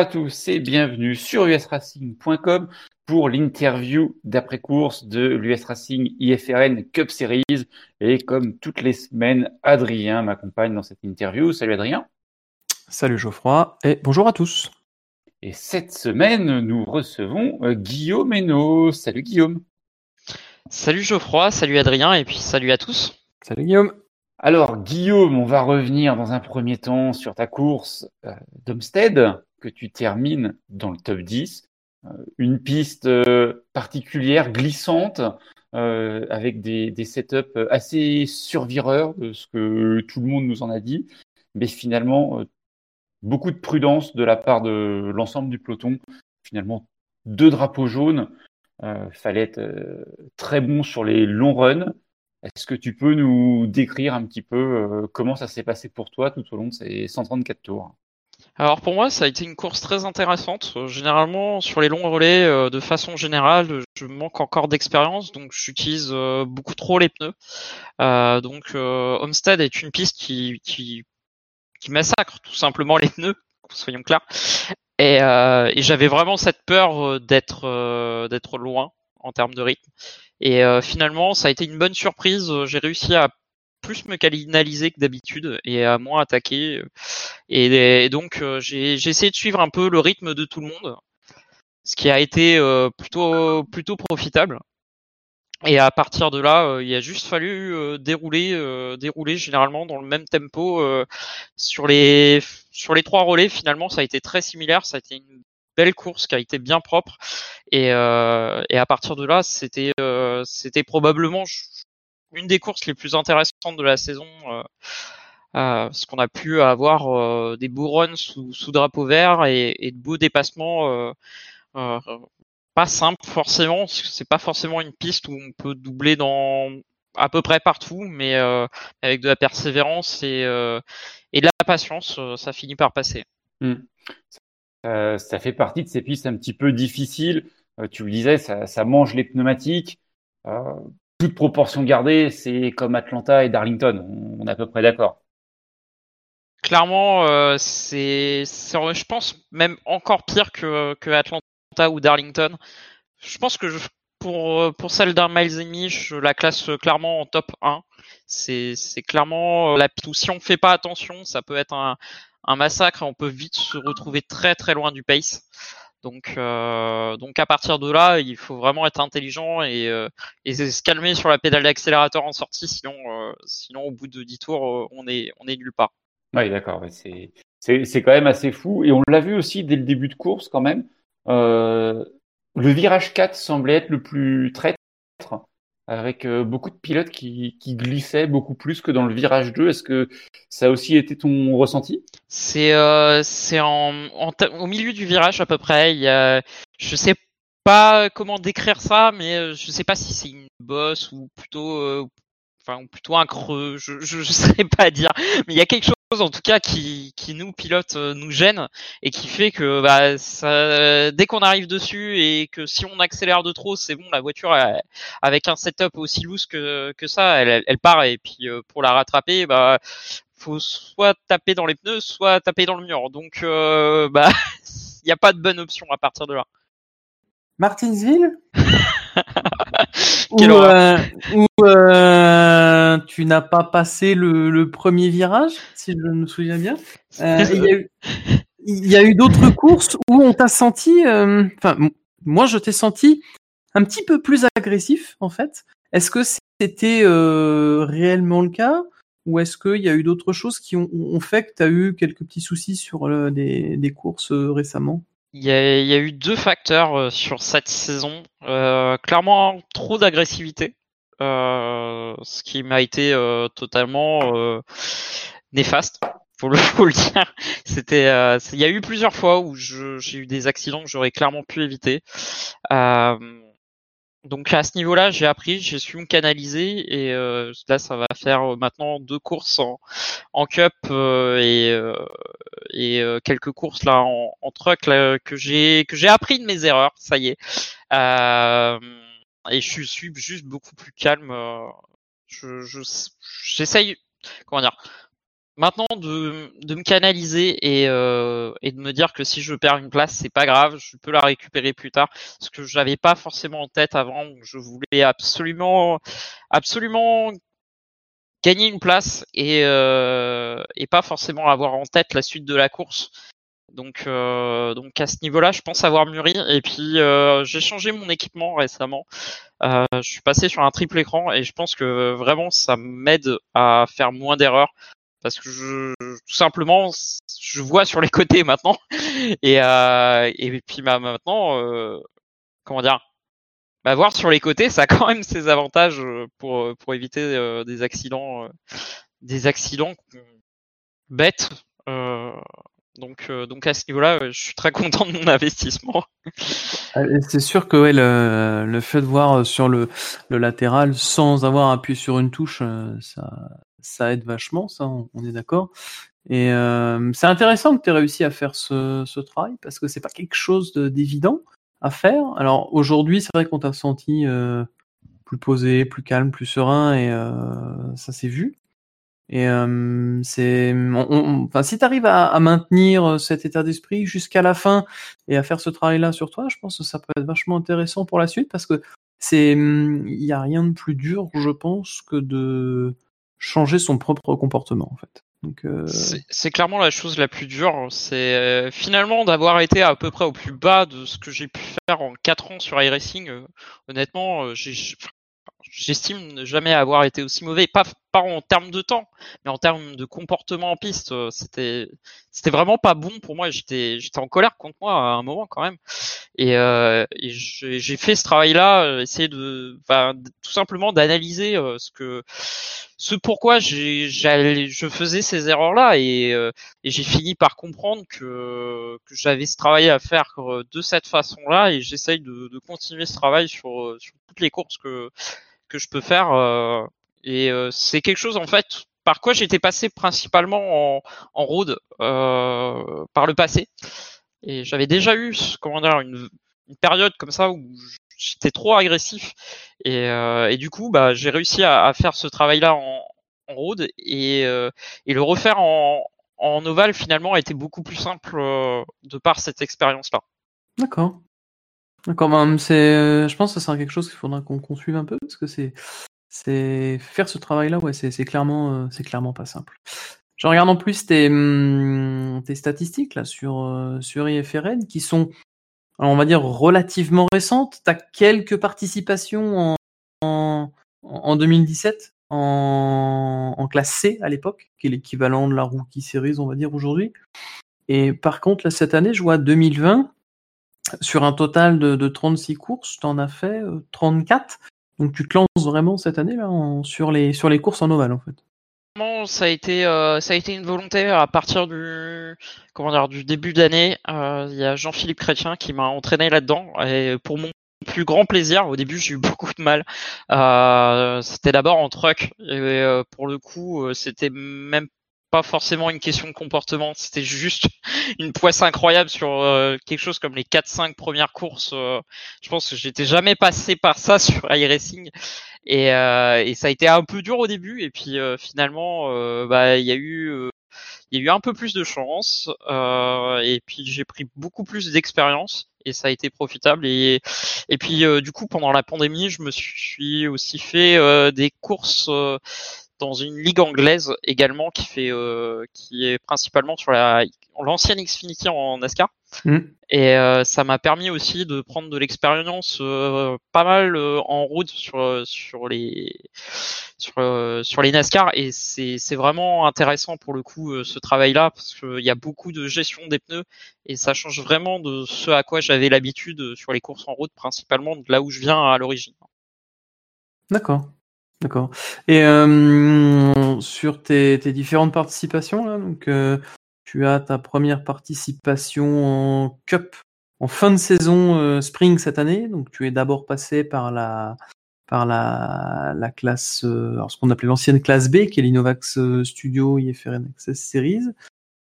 Bonjour à tous et bienvenue sur usracing.com pour l'interview d'après-course de l'US Racing IFRN Cup Series. Et comme toutes les semaines, Adrien m'accompagne dans cette interview. Salut Adrien. Salut Geoffroy et bonjour à tous. Et cette semaine, nous recevons euh, Guillaume Hainaut. Salut Guillaume. Salut Geoffroy, salut Adrien et puis salut à tous. Salut Guillaume. Alors Guillaume, on va revenir dans un premier temps sur ta course euh, d'Homestead que tu termines dans le top 10. Euh, une piste euh, particulière, glissante, avec des, setups assez survireurs de ce que tout le monde nous en a dit, mais finalement beaucoup de prudence de la part de l'ensemble du peloton. Finalement, deux drapeaux jaunes. fallait être très bon sur les longs runs est-ce que tu peux nous décrire un petit peu euh, comment ça s'est passé pour toi tout au long de ces 134 tours? Alors pour moi, ça a été une course très intéressante. Généralement, sur les longs relais, euh, de façon générale, je manque encore d'expérience, donc j'utilise euh, beaucoup trop les pneus. donc Homestead est une piste qui, qui, qui, massacre tout simplement les pneus, soyons clairs. Et, et j'avais vraiment cette peur d'être d'être loin en termes de rythme. Et euh, finalement, ça a été une bonne surprise. J'ai réussi à me canaliser que d'habitude et à moins attaquer. Et, donc, euh, j'ai essayé de suivre un peu le rythme de tout le monde, ce qui a été euh, plutôt, plutôt profitable. Et à partir de là, il a juste fallu dérouler, dérouler généralement dans le même tempo sur les sur les trois relais. Finalement, ça a été très similaire. Ça a été une belle course qui a été bien propre. Et, euh, à partir de là, c'était euh, c'était probablement une des courses les plus intéressantes de la saison. Euh, parce qu'on a pu avoir des beaux runs sous, drapeau vert et, de beaux dépassements pas simple forcément, c'est pas forcément une piste où on peut doubler dans à peu près partout, mais avec de la persévérance et, de la patience, ça finit par passer. Hmm. Euh, ça fait partie de ces pistes un petit peu difficiles. Euh, tu le disais, ça mange les pneumatiques. Euh, toute proportion gardée, c'est comme Atlanta et Darlington. On, est à peu près d'accord. Clairement, euh, c'est, je pense, même encore pire que, que Atlanta ou Darlington. Je pense que je, pour, pour celle d'un miles et demi, je la classe clairement en top 1. C'est, clairement la piste où si on fait pas attention, ça peut être un, un massacre on peut vite se retrouver très très loin du pace. Donc, euh, donc à partir de là, il faut vraiment être intelligent et, euh, se calmer sur la pédale d'accélérateur en sortie, sinon, euh, sinon au bout de 10 tours, on est, on est nulle part. Oui, d'accord. C'est, c'est, quand même assez fou. Et on l'a vu aussi dès le début de course quand même. le virage 4 semblait être le plus traître avec euh, beaucoup de pilotes qui, qui, glissaient beaucoup plus que dans le virage 2. Est-ce que ça a aussi été ton ressenti? C'est euh, c'est en, au milieu du virage à peu près. Il y a, je sais pas comment décrire ça, mais euh, je sais pas si c'est une bosse ou plutôt euh, enfin plutôt un creux. Je, je sais pas dire, mais il y a quelque chose en tout cas qui, qui nous pilote euh, nous gêne et qui fait que bah, ça, dès qu'on arrive dessus et que si on accélère de trop c'est bon la voiture avec un setup aussi loose que, que ça elle, elle part et puis euh, pour la rattraper bah faut soit taper dans les pneus soit taper dans le mur. Donc euh, bah il n'y a pas de bonne option à partir de là. Martinsville? Ou, euh, euh, tu n'as pas passé le, premier virage, si je me souviens bien. Euh, il y a eu, d'autres courses où on t'a senti, enfin, moi je t'ai senti un petit peu plus agressif en fait. Est-ce que c'était réellement le cas? Ou est-ce qu'il y a eu d'autres choses qui ont, fait que tu as eu quelques petits soucis sur des courses récemment? Il y, y, a, eu deux facteurs euh, sur cette saison. Euh, clairement, trop d'agressivité, euh, ce qui m'a été euh, totalement euh, néfaste. Faut le, faut le dire. C'était, il y a eu plusieurs fois où j'ai eu des accidents que j'aurais clairement pu éviter. Donc à ce niveau-là, j'ai appris, j'ai su me canaliser et euh, là, ça va faire euh, maintenant deux courses en, en cup euh, et, et quelques courses là en, en truck que j'ai que j'ai appris de mes erreurs. Ça y est. et je suis juste beaucoup plus calme. Je j'essaye comment dire maintenant de, de me canaliser et, euh, et de me dire que si je perds une place, c'est pas grave, je peux la récupérer plus tard. Ce que j'avais pas forcément en tête avant. Je voulais absolument, absolument gagner une place et, euh, et pas forcément avoir en tête la suite de la course. Donc, euh, donc à ce niveau-là, je pense avoir mûri. Et puis, euh, j'ai changé mon équipement récemment. Je suis passé sur un triple écran et je pense que vraiment ça m'aide à faire moins d'erreurs parce que je, tout simplement, je vois sur les côtés maintenant. Et, et puis bah, maintenant, comment dire, bah, voir sur les côtés, ça a quand même ses avantages pour, pour éviter euh, des accidents, euh, des accidents bêtes. Euh, donc, donc à ce niveau-là, je suis très content de mon investissement. C'est sûr que ouais, le, le, fait de voir sur le, le latéral sans avoir appuyé sur une touche, ça, ça aide vachement, ça, on, est d'accord. Et euh, c'est intéressant que tu aies réussi à faire ce, ce travail parce que c'est pas quelque chose d'évident à faire. Alors aujourd'hui, c'est vrai qu'on t'a senti euh, plus posé, plus calme, plus serein et euh, ça s'est vu. Et euh, c'est, enfin, si tu arrives à, à, maintenir cet état d'esprit jusqu'à la fin et à faire ce travail-là sur toi, je pense que ça peut être vachement intéressant pour la suite parce que c'est, il y a rien de plus dur, je pense, que de changer son propre comportement en fait. Euh... c'est clairement la chose la plus dure. C'est euh, finalement d'avoir été à peu près au plus bas de ce que j'ai pu faire en 4 ans sur iRacing. Euh, honnêtement, j'estime ne jamais avoir été aussi mauvais, pas, pas en termes de temps, mais en termes de comportement en piste. Euh, c'était, c'était vraiment pas bon pour moi. J'étais, j'étais en colère contre moi à un moment quand même. Et, euh, et j'ai fait ce travail-là, euh, essayer de, enfin, tout simplement d'analyser euh, ce que, ce pourquoi j'ai, je faisais ces erreurs-là, et, et j'ai fini par comprendre que, que j'avais ce travail à faire de cette façon-là, et j'essaye de, de continuer ce travail sur, sur toutes les courses que que je peux faire. Euh, et euh, c'est quelque chose en fait par quoi j'étais passé principalement en, en road euh, par le passé. Et j'avais déjà eu comment dire une, une, période comme ça où j'étais trop agressif et, euh, et du coup bah j'ai réussi à, à, faire ce travail là en, en road et, euh, et le refaire en, en ovale finalement a été beaucoup plus simple euh, de par cette expérience là. D'accord. D'accord, ben, c'est, je pense que c'est quelque chose qu'il faudra qu'on qu suive un peu parce que c'est, c'est faire ce travail-là, ouais, c'est, clairement, c'est clairement pas simple. Je regarde en plus tes, mmh, tes statistiques là sur sur IFRN qui sont, on va dire relativement récentes. Tu as quelques participations en, en, en 2017 en, en classe C à l'époque, qui est l'équivalent de la Rookie Series, on va dire aujourd'hui. Et par contre, là, cette année, je vois 2020 sur un total de, de 36 courses, tu en as fait euh, 34. Donc tu te lances vraiment cette année là en, sur, les, sur les courses en ovale en fait? Ça a été euh, ça a été une volonté à partir du comment dire du début d'année. Euh, il y a Jean-Philippe Chrétien qui m'a entraîné là-dedans et pour mon plus grand plaisir. Au début, j'ai eu beaucoup de mal. Euh, c'était d'abord en truck et pour le coup, c'était même pas forcément une question de comportement, c'était juste une poisse incroyable sur euh, quelque chose comme les 4-5 premières courses. Euh, je pense que j'étais jamais passé par ça sur iRacing et, euh, et ça a été un peu dur au début et puis euh, finalement euh, bah il y a eu il y a eu un peu plus de chance et puis j'ai pris beaucoup plus d'expérience et ça a été profitable et et puis du coup pendant la pandémie je me suis aussi fait des courses dans une ligue anglaise également qui fait euh, qui est principalement sur la l'ancienne Xfinity en NASCAR. Mm. Et euh, ça m'a permis aussi de prendre de l'expérience euh, pas mal en route sur sur les sur sur les NASCAR et c'est c'est vraiment intéressant pour le coup ce travail là parce qu'il y a beaucoup de gestion des pneus et ça change vraiment de ce à quoi j'avais l'habitude sur les courses en route principalement de là où je viens à l'origine. D'accord. D'accord. Et euh, sur tes, tes, différentes participations, là, donc euh, tu as ta première participation en Cup en fin de saison euh, Spring cette année. Donc tu es d'abord passé par la par la, la classe, alors ce qu'on appelait l'ancienne classe B, qui est l'Innovax Studio IFRN Access Series.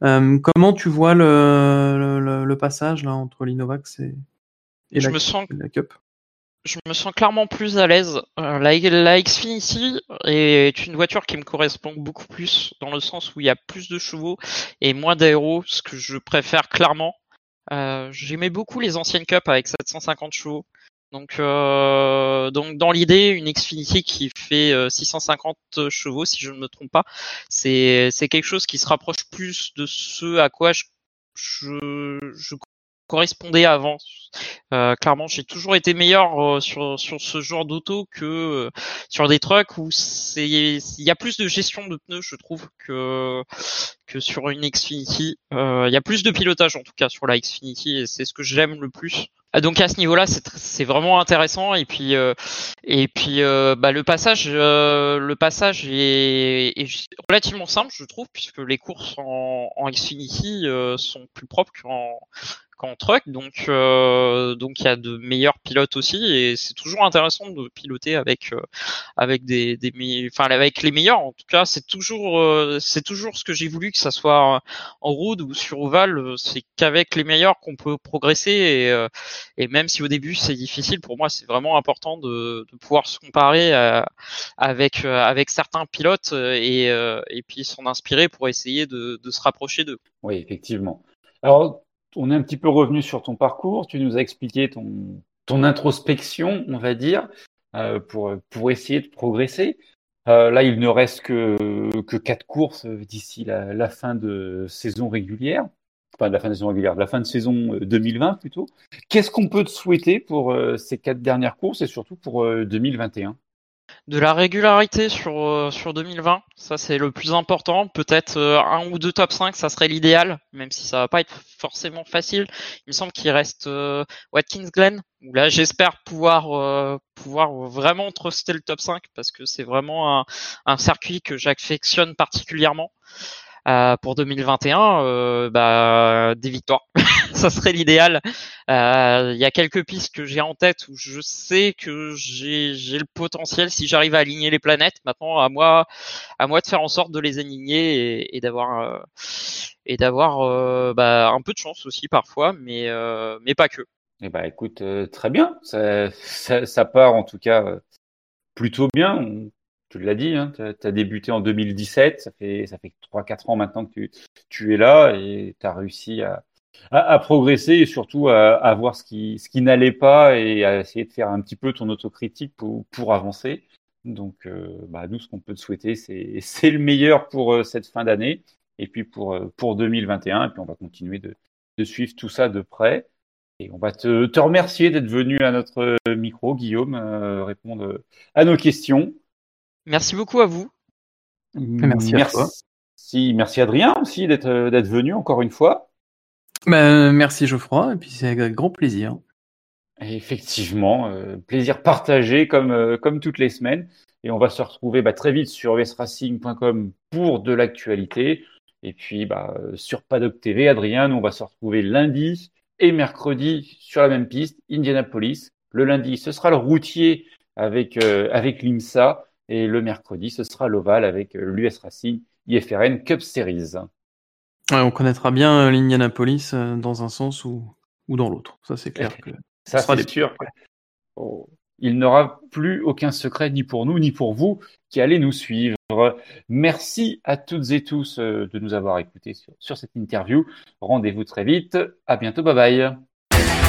comment tu vois le, le, le, passage là entre l'Innovax et, et, je la, me sens, la Cup? Je me sens clairement plus à l'aise. Euh, la, Xfinity est une voiture qui me correspond beaucoup plus dans le sens où il y a plus de chevaux et moins d'aéros, ce que je préfère clairement. Euh, J'aimais beaucoup les anciennes Cup avec 750 chevaux. Donc, euh, donc dans l'idée, une Xfinity qui fait 650 euh, chevaux, si je ne me trompe pas, c'est quelque chose qui se rapproche plus de ce à quoi je, je, je correspondait avant. Euh, clairement, j'ai toujours été meilleur euh, sur, sur ce genre d'auto que euh, sur des trucks où c'est il y a plus de gestion de pneus, je trouve, que que sur une Xfinity. Il y a plus de pilotage en tout cas sur la Xfinity et c'est ce que j'aime le plus. Donc à ce niveau-là, c'est vraiment intéressant et puis et puis bah, le passage le passage est, est, relativement simple, je trouve, puisque les courses en, en Xfinity sont plus propres qu'en qu'en truck, donc euh, donc il y a de meilleurs pilotes aussi et c'est toujours intéressant de piloter avec euh, avec des, des enfin avec les meilleurs. En tout cas, c'est toujours euh, c'est toujours ce que j'ai voulu que ça soit en road ou sur ovale, c'est qu'avec les meilleurs qu'on peut progresser et, et même si au début c'est difficile pour moi, c'est vraiment important de, de pouvoir se comparer avec avec certains pilotes et et puis s'en inspirer pour essayer de, de se rapprocher d'eux. Oui, effectivement. Alors, on est un petit peu revenu sur ton parcours. Tu nous as expliqué ton, introspection, on va dire, euh, pour, essayer de progresser. Euh, là, il ne reste que, quatre courses d'ici la, la, fin de saison régulière. Enfin, de la fin de saison régulière, de la fin de saison 2020 euh, plutôt. Qu'est-ce qu'on peut te souhaiter pour ces quatre dernières courses et surtout pour 2021 de la régularité sur euh, sur 2020, ça c'est le plus important. Peut-être euh, un ou deux top 5, ça serait l'idéal, même si ça va pas être forcément facile. Il me semble qu'il reste euh, Watkins Glen, où là j'espère pouvoir pouvoir vraiment truster le top 5 parce que c'est vraiment un, un circuit que j'affectionne particulièrement. Euh, pour 2021, euh, bah, des victoires. ça serait l'idéal. Euh, il y a quelques pistes que j'ai en tête où je sais que j'ai le potentiel si j'arrive à aligner les planètes. Maintenant, à moi, à moi de faire en sorte de les aligner et, d'avoir et d'avoir bah, un peu de chance aussi parfois, mais mais pas que. Eh ben, écoute, très bien. Ça, part en tout cas plutôt bien. Tu l'as dit, hein, tu as, débuté en 2017, ça fait, ça fait 3-4 ans maintenant que tu, tu es là et tu as réussi à, à, progresser et surtout à, à voir ce qui, ce qui n'allait pas et à essayer de faire un petit peu ton autocritique pour, pour avancer. Donc, euh, bah, nous, ce qu'on peut te souhaiter, c'est le meilleur pour euh, cette fin d'année et puis pour, euh, pour 2021. Et puis, on va continuer de, de suivre tout ça de près. Et on va te, te remercier d'être venu à notre micro, Guillaume, répondre à nos questions. Merci beaucoup à vous. Merci, à toi. Merci Adrien aussi d'être euh, d'être venu encore une fois. Ben, merci Geoffroy, et puis c'est avec grand plaisir. effectivement, euh, plaisir partagé comme, euh, comme toutes les semaines. Et on va se retrouver bah, très vite sur usracing.com pour de l'actualité. Et puis bah, sur Paddock TV, Adrien, nous, on va se retrouver lundi et mercredi sur la même piste, Indianapolis. Le lundi, ce sera le routier avec, avec l'IMSA. Et le mercredi, ce sera l'Oval avec euh, l'US Racing IFRN Cup Series. on connaîtra bien euh, l'Indianapolis euh, dans un sens ou, ou dans l'autre. Ça, c'est clair. Que ça, c'est sûr. Oh, il n'aura plus aucun secret ni pour nous ni pour vous qui allez nous suivre. Merci à toutes et tous de nous avoir écoutés sur, sur cette interview. Rendez-vous très vite. À bientôt. Bye bye.